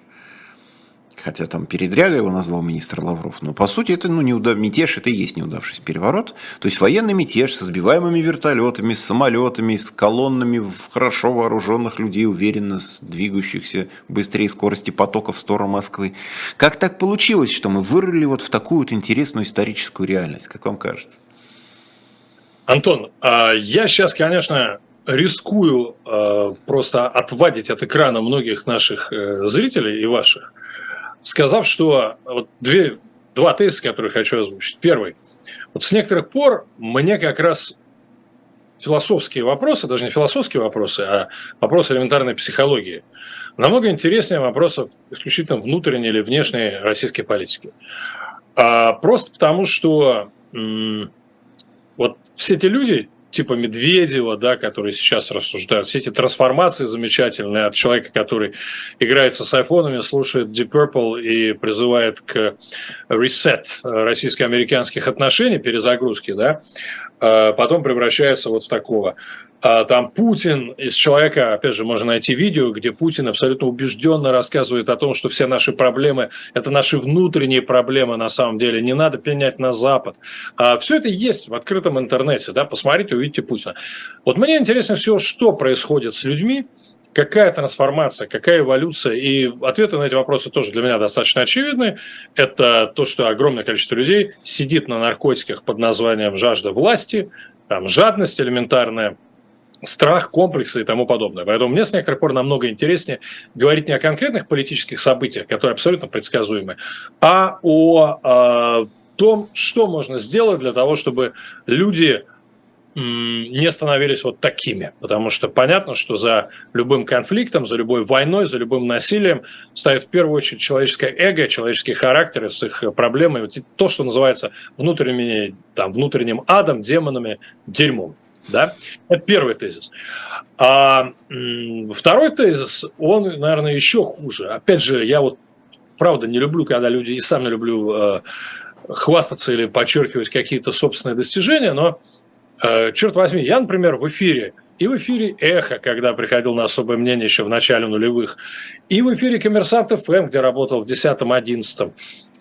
[SPEAKER 1] хотя там передряга его назвал министр Лавров, но по сути это ну, неудав... мятеж, это и есть неудавшийся переворот. То есть военный мятеж со сбиваемыми вертолетами, с самолетами, с колоннами хорошо вооруженных людей, уверенно двигающихся быстрее скорости потока в сторону Москвы. Как так получилось, что мы вырыли вот в такую вот интересную историческую реальность, как вам кажется?
[SPEAKER 2] Антон, а я сейчас, конечно, рискую э, просто отвадить от экрана многих наших э, зрителей и ваших – сказав, что вот две, два тезиса, которые хочу озвучить. Первый. Вот с некоторых пор мне как раз философские вопросы, даже не философские вопросы, а вопросы элементарной психологии, намного интереснее вопросов исключительно внутренней или внешней российской политики. А просто потому, что м- вот все эти люди, типа Медведева, да, которые сейчас рассуждают, все эти трансформации замечательные от человека, который играется с айфонами, слушает Deep Purple и призывает к reset российско-американских отношений, перезагрузки, да, а потом превращается вот в такого там Путин из человека, опять же, можно найти видео, где Путин абсолютно убежденно рассказывает о том, что все наши проблемы – это наши внутренние проблемы на самом деле, не надо пенять на Запад. А все это есть в открытом интернете, да, посмотрите, увидите Путина. Вот мне интересно все, что происходит с людьми, какая трансформация, какая эволюция. И ответы на эти вопросы тоже для меня достаточно очевидны. Это то, что огромное количество людей сидит на наркотиках под названием «жажда власти», там, жадность элементарная – страх, комплексы и тому подобное. Поэтому мне с некоторых пор намного интереснее говорить не о конкретных политических событиях, которые абсолютно предсказуемы, а о, о том, что можно сделать для того, чтобы люди не становились вот такими. Потому что понятно, что за любым конфликтом, за любой войной, за любым насилием стоит в первую очередь человеческое эго, человеческие характеры с их проблемами. То, что называется внутренними, там, внутренним адом, демонами, дерьмом. Да? Это первый тезис. А второй тезис, он, наверное, еще хуже. Опять же, я вот правда не люблю, когда люди, и сам не люблю э, хвастаться или подчеркивать какие-то собственные достижения, но, э, черт возьми, я, например, в эфире, и в эфире «Эхо», когда приходил на особое мнение еще в начале нулевых, и в эфире «Коммерсант ФМ», где работал в 10-11,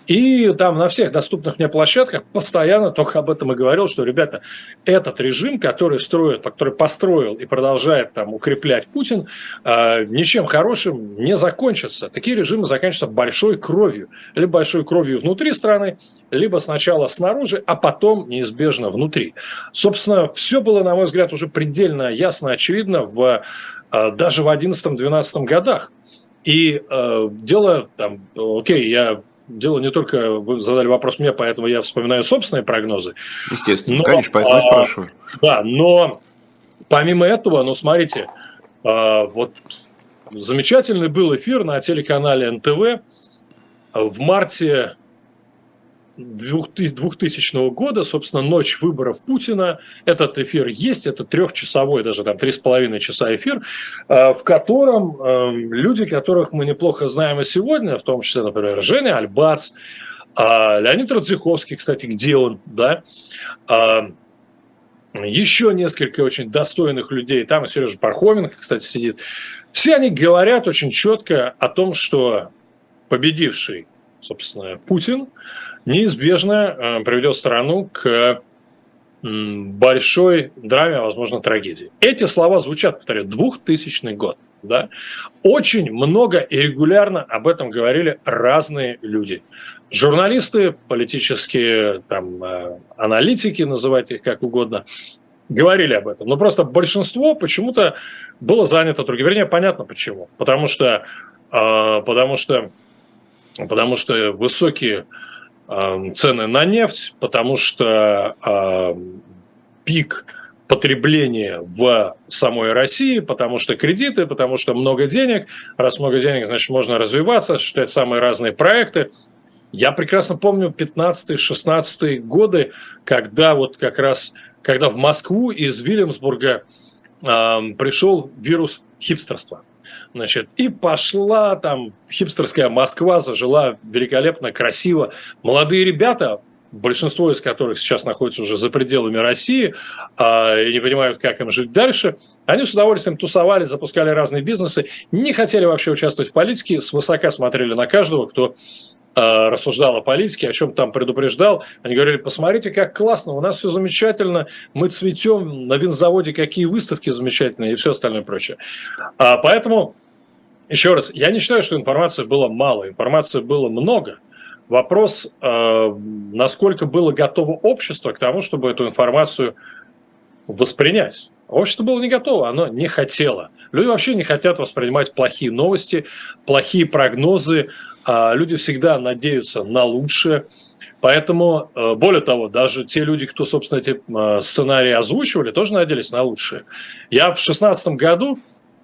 [SPEAKER 2] и там на всех доступных мне площадках постоянно только об этом и говорил, что, ребята, этот режим, который строит, который построил и продолжает там укреплять Путин, э, ничем хорошим не закончится. Такие режимы заканчиваются большой кровью. Либо большой кровью внутри страны, либо сначала снаружи, а потом неизбежно внутри. Собственно, все было, на мой взгляд, уже предельно ясно, очевидно в, э, даже в 11-12 годах. И э, дело там, окей, я дело не только, вы задали вопрос мне, поэтому я вспоминаю собственные прогнозы.
[SPEAKER 1] Естественно, но, конечно, поэтому а, спрашиваю.
[SPEAKER 2] Да, но помимо этого, ну, смотрите, а, вот замечательный был эфир на телеканале НТВ в марте 2000 года, собственно, ночь выборов Путина. Этот эфир есть, это трехчасовой, даже там три с половиной часа эфир, э, в котором эм, люди, которых мы неплохо знаем и сегодня, в том числе, например, Женя Альбац, а, Леонид Радзиховский, кстати, где он, да, а, еще несколько очень достойных людей, там и Сережа Пархоменко, кстати, сидит. Все они говорят очень четко о том, что победивший, собственно, Путин – неизбежно э, приведет страну к большой драме, а возможно, трагедии. Эти слова звучат, повторяю, 2000 год. Да? Очень много и регулярно об этом говорили разные люди. Журналисты, политические там, э, аналитики, называйте их как угодно, говорили об этом. Но просто большинство почему-то было занято другим. Вернее, понятно почему. Потому что, э, потому что, потому что высокие цены на нефть, потому что эм, пик потребления в самой России, потому что кредиты, потому что много денег. Раз много денег, значит, можно развиваться, осуществлять самые разные проекты. Я прекрасно помню 15-16 годы, когда вот как раз, когда в Москву из Вильямсбурга э, пришел вирус хипстерства. Значит, и пошла там хипстерская Москва, зажила великолепно, красиво. Молодые ребята, большинство из которых сейчас находятся уже за пределами России э, и не понимают, как им жить дальше, они с удовольствием тусовали, запускали разные бизнесы, не хотели вообще участвовать в политике, свысока смотрели на каждого, кто э, рассуждал о политике, о чем там предупреждал. Они говорили, посмотрите, как классно, у нас все замечательно, мы цветем, на винзаводе какие выставки замечательные и все остальное прочее. А, поэтому, еще раз, я не считаю, что информации было мало, информации было много. Вопрос, э, насколько было готово общество к тому, чтобы эту информацию воспринять. Общество было не готово, оно не хотело. Люди вообще не хотят воспринимать плохие новости, плохие прогнозы, а люди всегда надеются на лучшее. Поэтому, э, более того, даже те люди, кто, собственно, эти э, сценарии озвучивали, тоже надеялись на лучшее. Я в 2016 году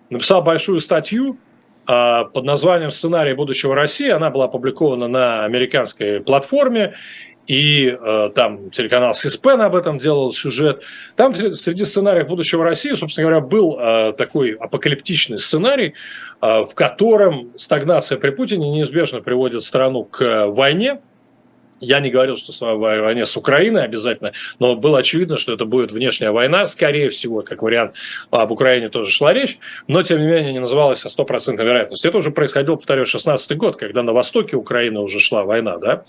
[SPEAKER 2] написал большую статью э, под названием «Сценарий будущего России». Она была опубликована на американской платформе, и э, там телеканал Сиспен об этом делал сюжет. Там среди сценариев будущего России, собственно говоря, был э, такой апокалиптичный сценарий, а, в котором стагнация при Путине неизбежно приводит страну к войне. Я не говорил, что с войне с Украиной обязательно, но было очевидно, что это будет внешняя война. Скорее всего, как вариант, об Украине тоже шла речь, но, тем не менее, не называлась о стопроцентной вероятности. Это уже происходило, повторю, 16 год, когда на востоке Украины уже шла война, да,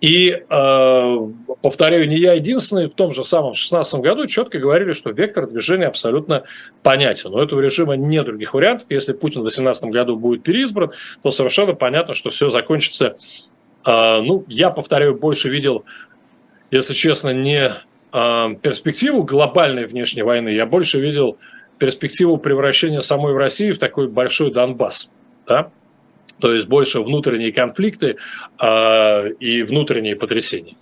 [SPEAKER 2] и, э, повторяю, не я единственный, в том же самом 2016 году четко говорили, что вектор движения абсолютно понятен. У этого режима нет других вариантов. Если Путин в 2018 году будет переизбран, то совершенно понятно, что все закончится. Э, ну, я, повторяю, больше видел, если честно, не э, перспективу глобальной внешней войны, я больше видел перспективу превращения самой в России в такой большой Донбасс. Да? то есть больше внутренние конфликты э, и внутренние потрясения.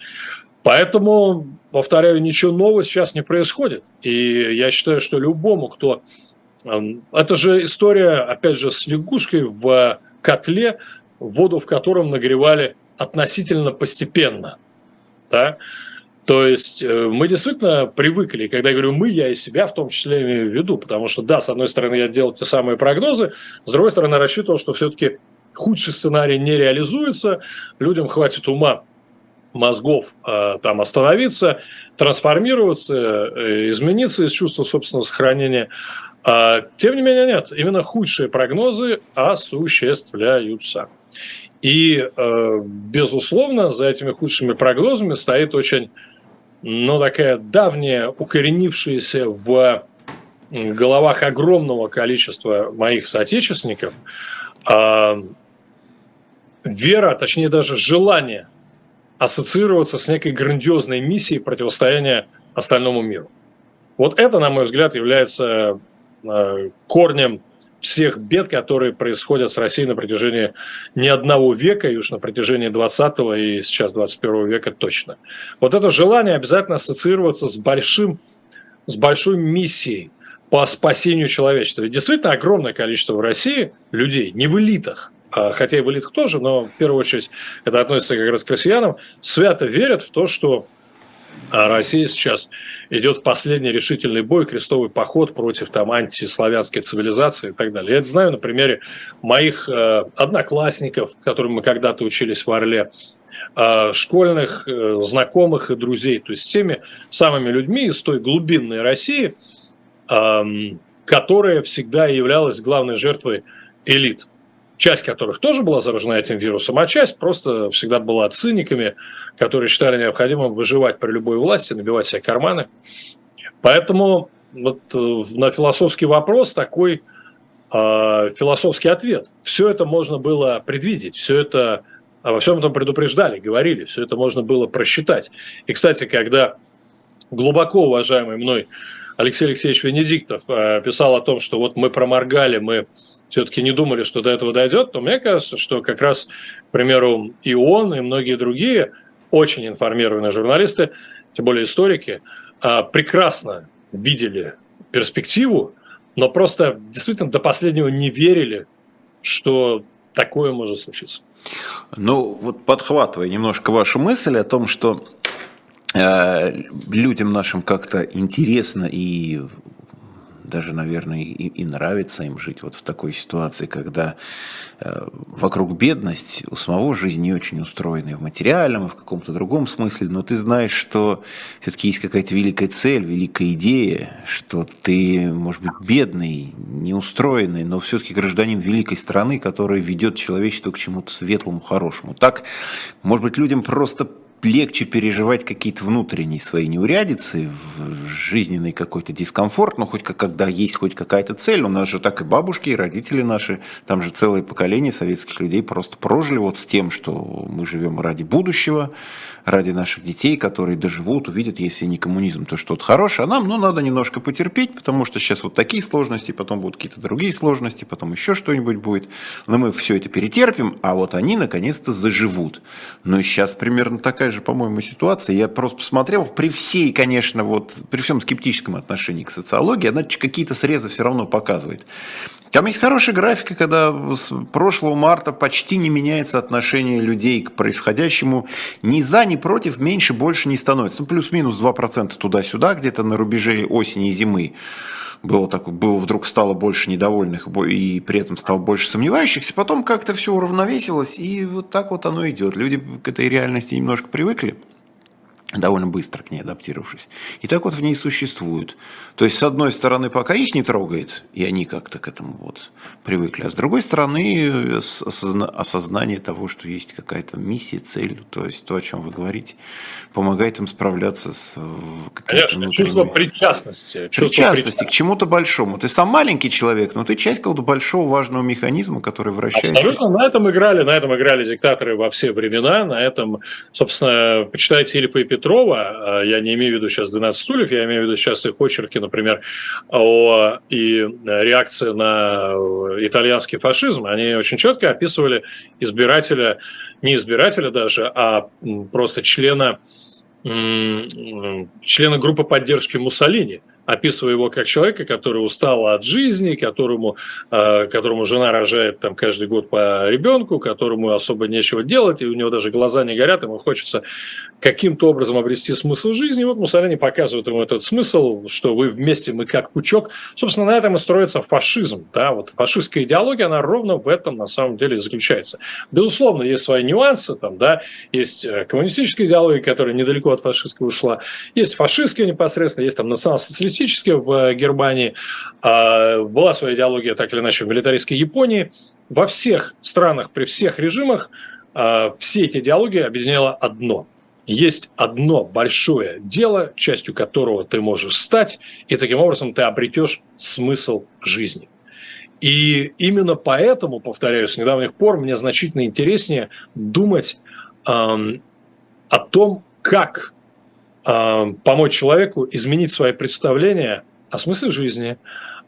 [SPEAKER 2] Поэтому, повторяю, ничего нового сейчас не происходит. И я считаю, что любому, кто... Эм, это же история, опять же, с лягушкой в котле, воду в котором нагревали относительно постепенно. Да? То есть э, мы действительно привыкли, когда я говорю мы, я и себя в том числе имею в виду, потому что да, с одной стороны я делал те самые прогнозы, с другой стороны рассчитывал, что все-таки худший сценарий не реализуется, людям хватит ума мозгов э, там остановиться, трансформироваться, э, измениться из чувства собственного сохранения. А, тем не менее, нет, именно худшие прогнозы осуществляются. И, э, безусловно, за этими худшими прогнозами стоит очень, ну, такая давняя, укоренившаяся в головах огромного количества моих соотечественников э, вера, точнее даже желание ассоциироваться с некой грандиозной миссией противостояния остальному миру. Вот это, на мой взгляд, является э, корнем всех бед, которые происходят с Россией на протяжении не одного века, и уж на протяжении 20 и сейчас 21 века точно. Вот это желание обязательно ассоциироваться с большим, с большой миссией по спасению человечества. Ведь действительно огромное количество в России людей, не в элитах, а, хотя и в элитах тоже, но в первую очередь это относится как раз к россиянам, свято верят в то, что а, Россия сейчас идет в последний решительный бой, крестовый поход против там антиславянской цивилизации и так далее. Я это знаю на примере моих э, одноклассников, которым мы когда-то учились в Орле, э, школьных э, знакомых и друзей, то есть с теми самыми людьми из той глубинной России, э, которая всегда являлась главной жертвой элит часть которых тоже была заражена этим вирусом, а часть просто всегда была циниками, которые считали необходимым выживать при любой власти, набивать себе карманы. Поэтому вот э, на философский вопрос такой э, философский ответ. Все это можно было предвидеть, все это обо всем этом предупреждали, говорили, все это можно было просчитать. И, кстати, когда глубоко уважаемый мной Алексей Алексеевич Венедиктов э, писал о том, что вот мы проморгали, мы все-таки не думали, что до этого дойдет, то мне кажется, что как раз, к примеру, и он, и многие другие очень информированные журналисты, тем более историки, а, прекрасно видели перспективу, но просто действительно до последнего не верили, что такое может случиться.
[SPEAKER 1] Ну, вот подхватывая немножко вашу мысль о том, что э, людям нашим как-то интересно и даже, наверное, и, и нравится им жить вот в такой ситуации, когда э, вокруг бедность, у самого жизнь не очень устроена и в материальном, и в каком-то другом смысле, но ты знаешь, что все-таки есть какая-то великая цель, великая идея, что ты, может быть, бедный, неустроенный, но все-таки гражданин великой страны, которая ведет человечество к чему-то светлому, хорошему. Так, может быть, людям просто легче переживать какие-то внутренние свои неурядицы, жизненный какой-то дискомфорт, но хоть как, когда есть хоть какая-то цель, у нас же так и бабушки, и родители наши, там же целое поколение советских людей просто прожили вот с тем, что мы живем ради будущего, ради наших детей, которые доживут, увидят, если не коммунизм, то что-то хорошее, а нам, ну, надо немножко потерпеть, потому что сейчас вот такие сложности, потом будут какие-то другие сложности, потом еще что-нибудь будет, но мы все это перетерпим, а вот они наконец-то заживут. Но сейчас примерно такая же, по-моему, ситуация. Я просто посмотрел, при всей, конечно, вот, при всем скептическом отношении к социологии, она какие-то срезы все равно показывает. Там есть хорошая графика, когда с прошлого марта почти не меняется отношение людей к происходящему. Ни за, ни против, меньше, больше не становится. Ну, плюс-минус 2% туда-сюда, где-то на рубеже осени и зимы. Было, так, было вдруг стало больше недовольных и при этом стало больше сомневающихся. Потом как-то все уравновесилось, и вот так вот оно идет. Люди к этой реальности немножко привыкли довольно быстро к ней адаптировавшись. И так вот в ней существуют. То есть, с одной стороны, пока их не трогает, и они как-то к этому вот привыкли, а с другой стороны, осознание того, что есть какая-то миссия, цель, то есть то, о чем вы говорите, помогает им справляться с э,
[SPEAKER 2] Конечно, чувство причастности.
[SPEAKER 1] Чувство причастности к чему-то большому. Ты сам маленький человек, но ты часть какого-то большого важного механизма, который вращается.
[SPEAKER 2] Абсолютно, на этом играли, на этом играли диктаторы во все времена, на этом, собственно, почитайте Ильфа и Петрова, а, я не имею в виду сейчас 12 стульев, я имею в виду сейчас их очерки, например, о, и реакция на итальянский фашизм, они очень четко описывали избирателя, не избирателя даже, а просто члена члены группы поддержки Муссолини – описывая его как человека, который устал от жизни, которому, э, которому жена рожает там каждый год по ребенку, которому особо нечего делать, и у него даже глаза не горят, ему хочется каким-то образом обрести смысл жизни. И вот Муссолини показывает ему этот смысл, что вы вместе, мы как пучок. Собственно, на этом и строится фашизм. Да? Вот фашистская идеология, она ровно в этом на самом деле заключается. Безусловно, есть свои нюансы, там, да? есть э, коммунистическая идеология, которая недалеко от фашистской ушла, есть фашистская непосредственно, есть там национал-социалистическая коммунистически в Германии, а, была своя идеология так или иначе в милитаристской Японии. Во всех странах, при всех режимах а, все эти идеологии объединяло одно – есть одно большое дело, частью которого ты можешь стать, и таким образом ты обретешь смысл жизни. И именно поэтому, повторяю, с недавних пор мне значительно интереснее думать эм, о том, как помочь человеку изменить свои представления о смысле жизни,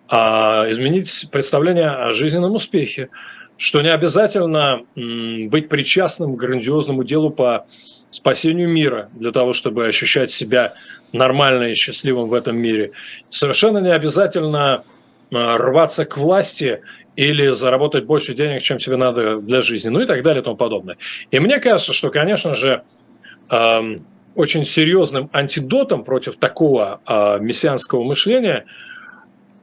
[SPEAKER 2] а изменить представление о жизненном успехе, что не обязательно быть причастным к грандиозному делу по спасению мира для того, чтобы ощущать себя нормально и счастливым в этом мире. Совершенно не обязательно а, рваться к власти или заработать больше денег, чем тебе надо для жизни, ну и так далее и тому подобное. И мне кажется, что, конечно же, очень серьезным антидотом против такого э, мессианского мышления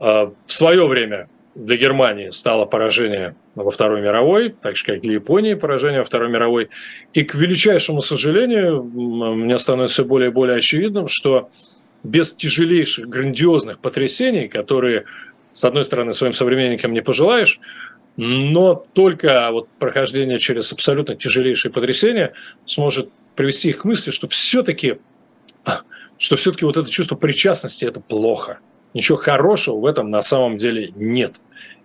[SPEAKER 2] э, в свое время для Германии стало поражение во Второй мировой, так же как для Японии поражение во Второй мировой. И к величайшему сожалению, мне становится все более и более очевидным, что без тяжелейших, грандиозных потрясений, которые, с одной стороны, своим современникам не пожелаешь, но только вот прохождение через абсолютно тяжелейшие потрясения сможет привести их к мысли, что все-таки что все-таки вот это чувство причастности – это плохо. Ничего хорошего в этом на самом деле нет.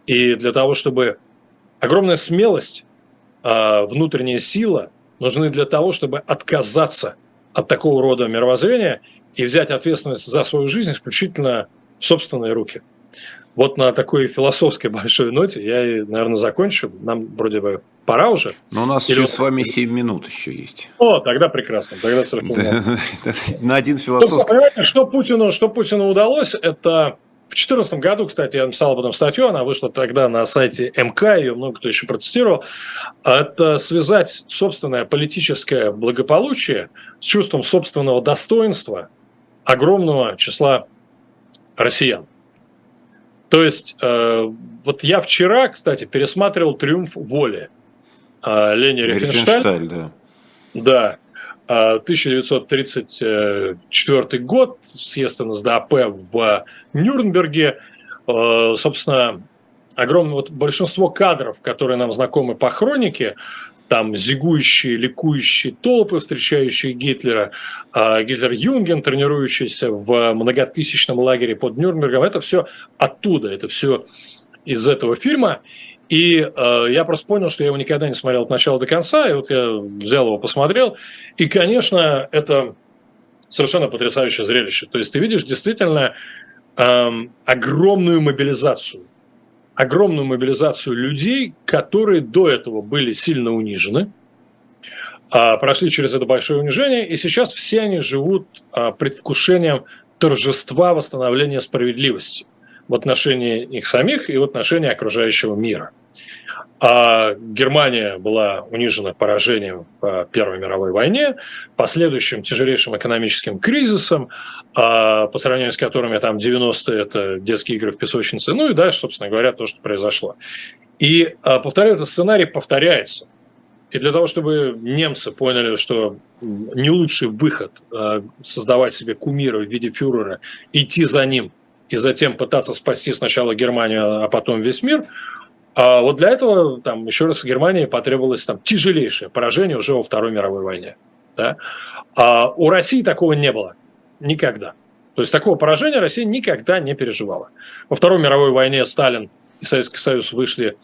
[SPEAKER 2] И для того, чтобы огромная смелость, а, внутренняя сила нужны для того, чтобы отказаться от такого рода мировоззрения и взять ответственность за свою жизнь исключительно в собственные руки. Вот на такой философской большой ноте я, наверное, закончу. Нам вроде бы пора уже.
[SPEAKER 1] Но у нас Или... еще с вами 7 минут еще есть.
[SPEAKER 2] О, тогда прекрасно. Тогда 40 минут.
[SPEAKER 1] На один философский...
[SPEAKER 2] Понимаете, что Путину, что Путину удалось, это в 2014 году, кстати, я написал об этом статью, она вышла тогда на сайте МК, ее много кто еще процитировал. Это связать собственное политическое благополучие с чувством собственного достоинства огромного числа россиян. То есть, э, вот я вчера, кстати, пересматривал «Триумф воли» Лени Рифеншталь. да. Да. 1934 э, год, съезд НСДАП в Нюрнберге. Э, собственно, огромное вот большинство кадров, которые нам знакомы по хронике, там зигующие, ликующие толпы, встречающие Гитлера, а Гитлерюгенд, тренирующийся в многотысячном лагере под Нюрнбергом, это все оттуда, это все из этого фильма. И э, я просто понял, что я его никогда не смотрел от начала до конца, и вот я взял его, посмотрел. И, конечно, это совершенно потрясающее зрелище. То есть ты видишь действительно э, огромную мобилизацию огромную мобилизацию людей, которые до этого были сильно унижены, а, прошли через это большое унижение, и сейчас все они живут а, предвкушением торжества восстановления справедливости в отношении их самих и в отношении окружающего мира. А Германия была унижена поражением в Первой мировой войне, последующим тяжелейшим экономическим кризисом, а по сравнению с которыми там 90-е это детские игры в песочнице, ну и дальше, собственно говоря, то, что произошло. И, а, повторяю, этот сценарий повторяется. И для того, чтобы немцы поняли, что не лучший выход а, создавать себе кумира в виде фюрера, идти за ним и затем пытаться спасти сначала Германию, а потом весь мир, а вот для этого, там, еще раз, Германии потребовалось там, тяжелейшее поражение уже во Второй мировой войне. Да? А у России такого не было. Никогда. То есть такого поражения Россия никогда не переживала. Во Второй мировой войне Сталин и Советский Союз вышли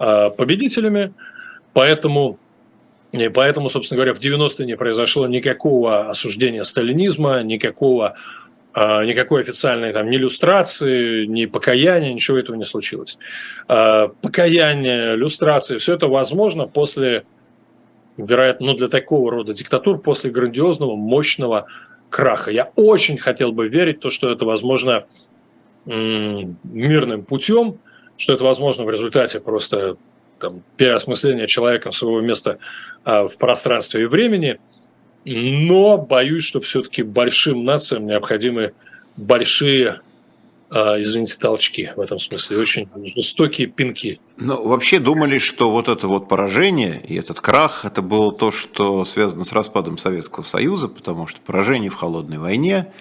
[SPEAKER 2] э, победителями, поэтому, и поэтому, собственно говоря, в 90-е не произошло никакого осуждения сталинизма, никакого, никакой официальной там, ни иллюстрации, ни покаяния, ничего этого не случилось. Э, покаяние, иллюстрации, все это возможно после, вероятно, ну, для такого рода диктатур, после грандиозного, мощного краха. Я очень хотел бы верить в то, что это возможно мирным путем, что это возможно в результате просто там, переосмысления человеком своего места а, в пространстве и времени, но боюсь, что все-таки большим нациям необходимы большие а, извините, толчки в этом смысле, очень жестокие пинки.
[SPEAKER 1] Ну, вообще думали, что вот это вот поражение и этот крах, это было то, что связано с распадом Советского Союза, потому что поражение в холодной войне,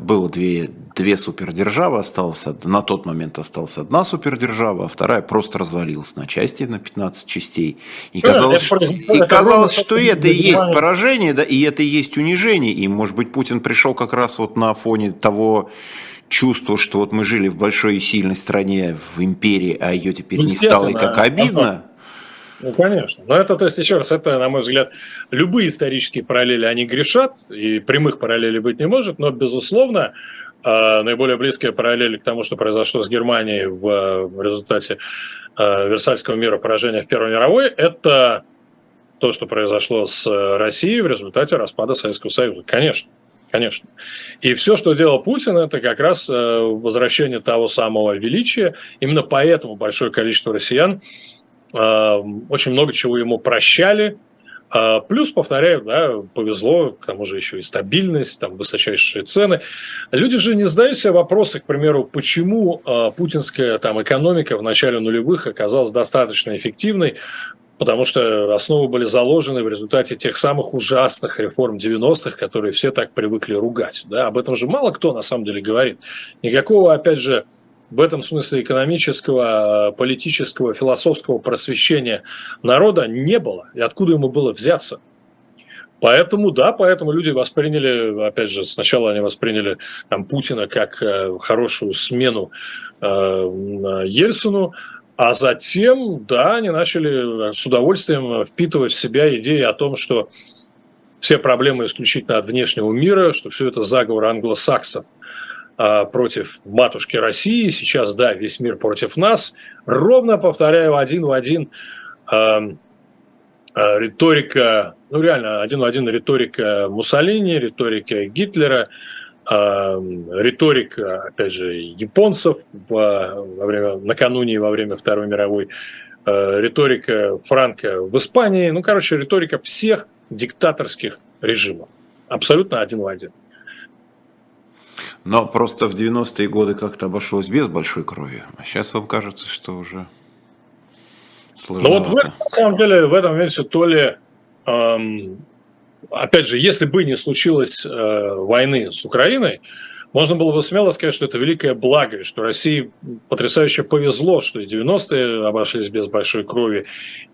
[SPEAKER 1] было две, две супердержавы, осталось, на тот момент осталась одна супердержава, а вторая просто развалилась на части, на 15 частей. И казалось, что, и казалось, что это и есть поражение, да, и это и есть унижение. И, может быть, Путин пришел как раз вот на фоне того чувства, что вот мы жили в большой и сильной стране, в империи, а ее теперь не стало, и как обидно.
[SPEAKER 2] Ну, конечно. Но это, то есть, еще раз, это, на мой взгляд, любые исторические параллели, они грешат, и прямых параллелей быть не может, но, безусловно, а, наиболее близкая параллель к тому, что произошло с Германией в результате а, Версальского мира поражения в Первой мировой, это то, что произошло с Россией в результате распада Советского Союза. Конечно. Конечно. И все, что делал Путин, это как раз э, возвращение того самого величия. Именно поэтому большое количество россиян очень много чего ему прощали. А, плюс, повторяю, да, повезло, к тому же еще и стабильность, там высочайшие цены. Люди же не задают себе вопросы, к примеру, почему а, путинская там, экономика в начале нулевых оказалась достаточно эффективной, потому что основы были заложены в результате тех самых ужасных реформ 90-х, которые все так привыкли ругать. Да? Об этом же мало кто на самом деле говорит. Никакого, опять же, в этом смысле экономического, политического, философского просвещения народа не было. И откуда ему было взяться? Поэтому, да, поэтому люди восприняли, опять же, сначала они восприняли там, Путина как э, хорошую смену э, Ельцину, а затем, да, они начали с удовольствием впитывать в себя идеи о том, что все проблемы исключительно от внешнего мира, что все это заговор англосаксов. А, против матушки России, сейчас, да, весь мир против нас. Ровно, повторяю, один в один э, э, риторика, ну реально, один в один риторика Муссолини, риторика Гитлера, э, риторика, опять же, японцев во, во время, накануне и во время Второй мировой, э, риторика Франка в Испании, ну, короче, риторика всех диктаторских режимов. Абсолютно один в один.
[SPEAKER 1] Но просто в 90-е годы как-то обошлось без большой крови. А сейчас вам кажется, что уже
[SPEAKER 2] сложновато. Ну вот в, на самом деле в этом моменте то ли, эм, опять же, если бы не случилось э, войны с Украиной, можно было бы смело сказать, что это великое благо, что России потрясающе повезло, что и 90-е обошлись без большой крови,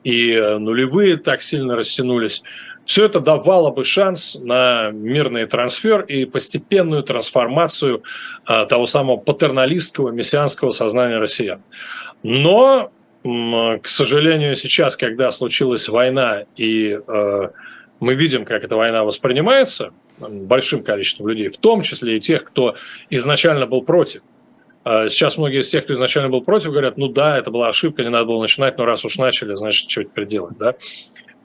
[SPEAKER 2] и э, нулевые так сильно растянулись. Все это давало бы шанс на мирный трансфер и постепенную трансформацию а, того самого патерналистского мессианского сознания россиян. Но, к сожалению, сейчас, когда случилась война, и э, мы видим, как эта война воспринимается большим количеством людей, в том числе и тех, кто изначально был против. А сейчас многие из тех, кто изначально был против, говорят, ну да, это была ошибка, не надо было начинать, но раз уж начали, значит, что теперь делать, да?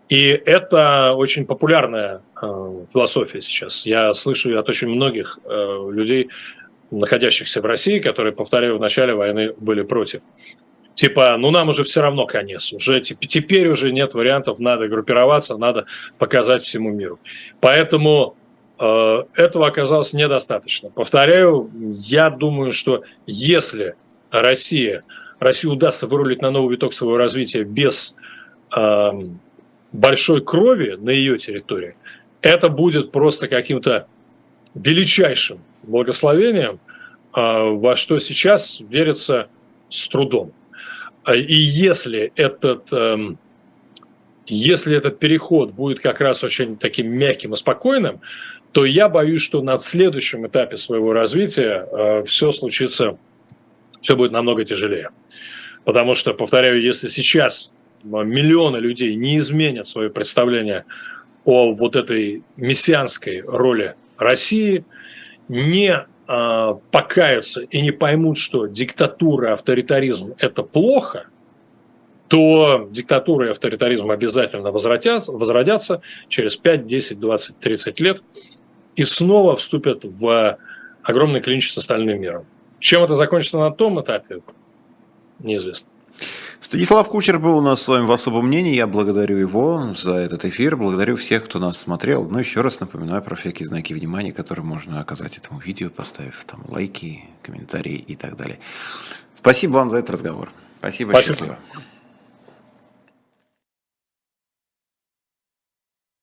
[SPEAKER 2] И это очень популярная э, философия сейчас. Я слышу от очень многих э, людей, находящихся в России, которые, повторяю, в начале войны были против. Типа, ну нам уже все равно конец, уже теперь уже нет вариантов, надо группироваться, надо показать всему миру. Поэтому э, этого оказалось недостаточно. Повторяю, я думаю, что если Россия, Россию удастся вырулить на новый виток своего развития без э, большой крови на ее территории, это будет просто каким-то величайшим благословением, а, во что сейчас верится с трудом. А, и если этот, эм, если этот переход будет как раз очень таким мягким и спокойным, то я боюсь, что на следующем этапе своего развития э, все случится, все будет намного тяжелее. Потому что, повторяю, если сейчас миллионы людей не изменят свое представление о вот этой мессианской роли России, не э, покаются и не поймут, что диктатура, авторитаризм – это плохо, то диктатура и авторитаризм обязательно возвратятся, возродятся через 5, 10, 20, 30 лет. и снова вступят в огромный клинч с остальным миром. Чем это закончится на том этапе, неизвестно.
[SPEAKER 1] Станислав Кучер был у нас с вами в особом мнении. Я благодарю его за этот эфир. Благодарю всех, кто нас смотрел. Но еще раз напоминаю про всякие знаки внимания, которые можно оказать этому видео, поставив там лайки, комментарии и так далее. Спасибо вам за этот разговор. Спасибо, Спасибо. счастливо.